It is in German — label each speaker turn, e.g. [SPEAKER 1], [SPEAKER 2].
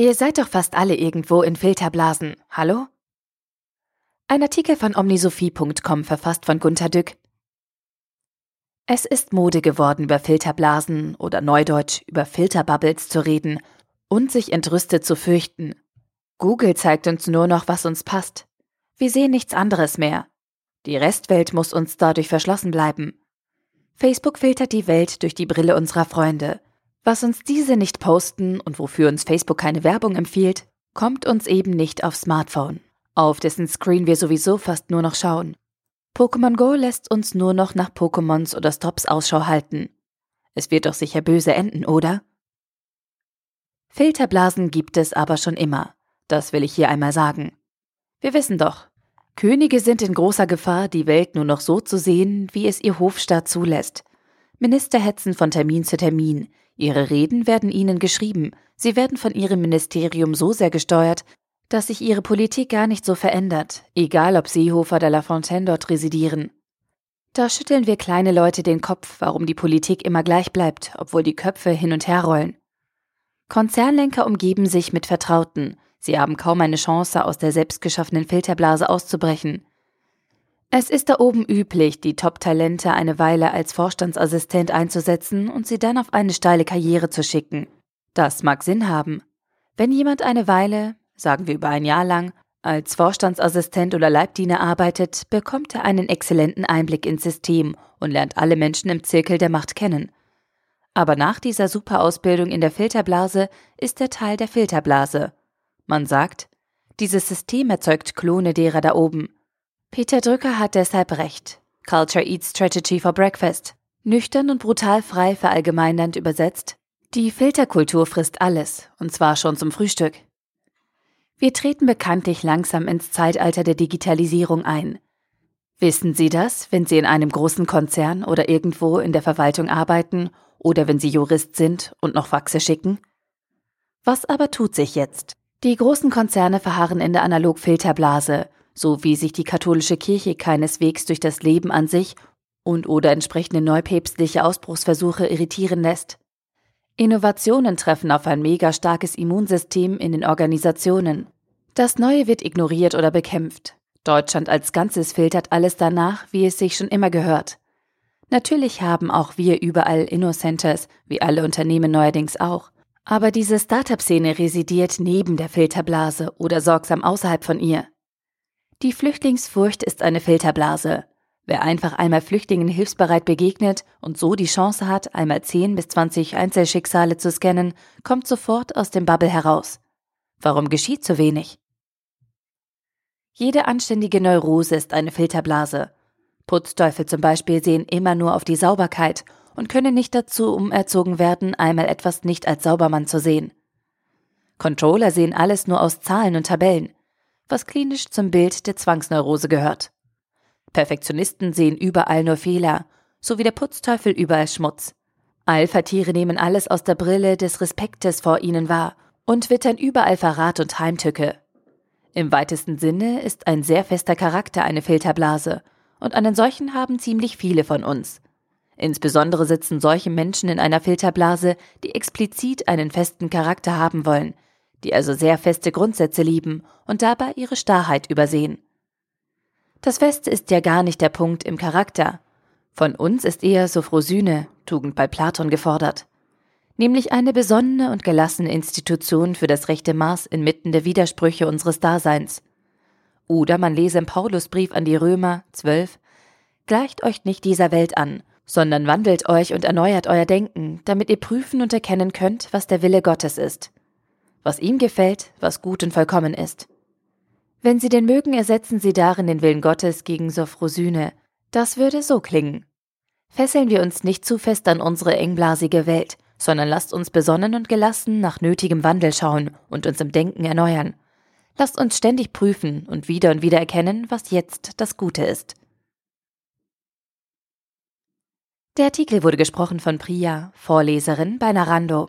[SPEAKER 1] Ihr seid doch fast alle irgendwo in Filterblasen. Hallo? Ein Artikel von omnisophie.com verfasst von Gunter Dück. Es ist Mode geworden, über Filterblasen oder Neudeutsch über Filterbubbles zu reden und sich entrüstet zu fürchten. Google zeigt uns nur noch, was uns passt. Wir sehen nichts anderes mehr. Die Restwelt muss uns dadurch verschlossen bleiben. Facebook filtert die Welt durch die Brille unserer Freunde. Was uns diese nicht posten und wofür uns Facebook keine Werbung empfiehlt, kommt uns eben nicht aufs Smartphone auf dessen Screen wir sowieso fast nur noch schauen. Pokémon Go lässt uns nur noch nach Pokémons oder Stops Ausschau halten. Es wird doch sicher böse enden, oder? Filterblasen gibt es aber schon immer. Das will ich hier einmal sagen. Wir wissen doch, Könige sind in großer Gefahr, die Welt nur noch so zu sehen, wie es ihr Hofstaat zulässt. Minister hetzen von Termin zu Termin. Ihre Reden werden ihnen geschrieben. Sie werden von ihrem Ministerium so sehr gesteuert, dass sich ihre Politik gar nicht so verändert, egal ob Seehofer oder Lafontaine dort residieren. Da schütteln wir kleine Leute den Kopf, warum die Politik immer gleich bleibt, obwohl die Köpfe hin und her rollen. Konzernlenker umgeben sich mit Vertrauten, sie haben kaum eine Chance, aus der selbstgeschaffenen Filterblase auszubrechen. Es ist da oben üblich, die Top-Talente eine Weile als Vorstandsassistent einzusetzen und sie dann auf eine steile Karriere zu schicken. Das mag Sinn haben. Wenn jemand eine Weile, sagen wir über ein Jahr lang, als Vorstandsassistent oder Leibdiener arbeitet, bekommt er einen exzellenten Einblick ins System und lernt alle Menschen im Zirkel der Macht kennen. Aber nach dieser Superausbildung in der Filterblase ist er Teil der Filterblase. Man sagt, dieses System erzeugt Klone derer da oben. Peter Drücker hat deshalb recht. Culture Eats Strategy for Breakfast. Nüchtern und brutal frei verallgemeinernd übersetzt. Die Filterkultur frisst alles, und zwar schon zum Frühstück. Wir treten bekanntlich langsam ins Zeitalter der Digitalisierung ein. Wissen Sie das, wenn Sie in einem großen Konzern oder irgendwo in der Verwaltung arbeiten oder wenn Sie Jurist sind und noch Faxe schicken? Was aber tut sich jetzt? Die großen Konzerne verharren in der Analogfilterblase, so wie sich die katholische Kirche keineswegs durch das Leben an sich und oder entsprechende neupäpstliche Ausbruchsversuche irritieren lässt. Innovationen treffen auf ein mega starkes Immunsystem in den Organisationen. Das Neue wird ignoriert oder bekämpft. Deutschland als Ganzes filtert alles danach, wie es sich schon immer gehört. Natürlich haben auch wir überall Innocenters, wie alle Unternehmen neuerdings auch. Aber diese Startup-Szene residiert neben der Filterblase oder sorgsam außerhalb von ihr. Die Flüchtlingsfurcht ist eine Filterblase. Wer einfach einmal Flüchtlingen hilfsbereit begegnet und so die Chance hat, einmal 10 bis 20 Einzelschicksale zu scannen, kommt sofort aus dem Bubble heraus. Warum geschieht so wenig? Jede anständige Neurose ist eine Filterblase. Putzteufel zum Beispiel sehen immer nur auf die Sauberkeit und können nicht dazu umerzogen werden, einmal etwas nicht als Saubermann zu sehen. Controller sehen alles nur aus Zahlen und Tabellen, was klinisch zum Bild der Zwangsneurose gehört. Perfektionisten sehen überall nur Fehler, so wie der Putzteufel überall Schmutz. Alpha-Tiere nehmen alles aus der Brille des Respektes vor ihnen wahr und wittern überall Verrat und Heimtücke. Im weitesten Sinne ist ein sehr fester Charakter eine Filterblase, und einen solchen haben ziemlich viele von uns. Insbesondere sitzen solche Menschen in einer Filterblase, die explizit einen festen Charakter haben wollen, die also sehr feste Grundsätze lieben und dabei ihre Starrheit übersehen. Das Feste ist ja gar nicht der Punkt im Charakter. Von uns ist eher Sophrosyne, Tugend bei Platon, gefordert. Nämlich eine besonnene und gelassene Institution für das rechte Maß inmitten der Widersprüche unseres Daseins. Oder man lese im Paulusbrief an die Römer 12, Gleicht euch nicht dieser Welt an, sondern wandelt euch und erneuert euer Denken, damit ihr prüfen und erkennen könnt, was der Wille Gottes ist. Was ihm gefällt, was gut und vollkommen ist. Wenn Sie den mögen, ersetzen Sie darin den Willen Gottes gegen Sophrosyne. Das würde so klingen. Fesseln wir uns nicht zu fest an unsere engblasige Welt, sondern lasst uns besonnen und gelassen nach nötigem Wandel schauen und uns im Denken erneuern. Lasst uns ständig prüfen und wieder und wieder erkennen, was jetzt das Gute ist. Der Artikel wurde gesprochen von Priya, Vorleserin bei Narando.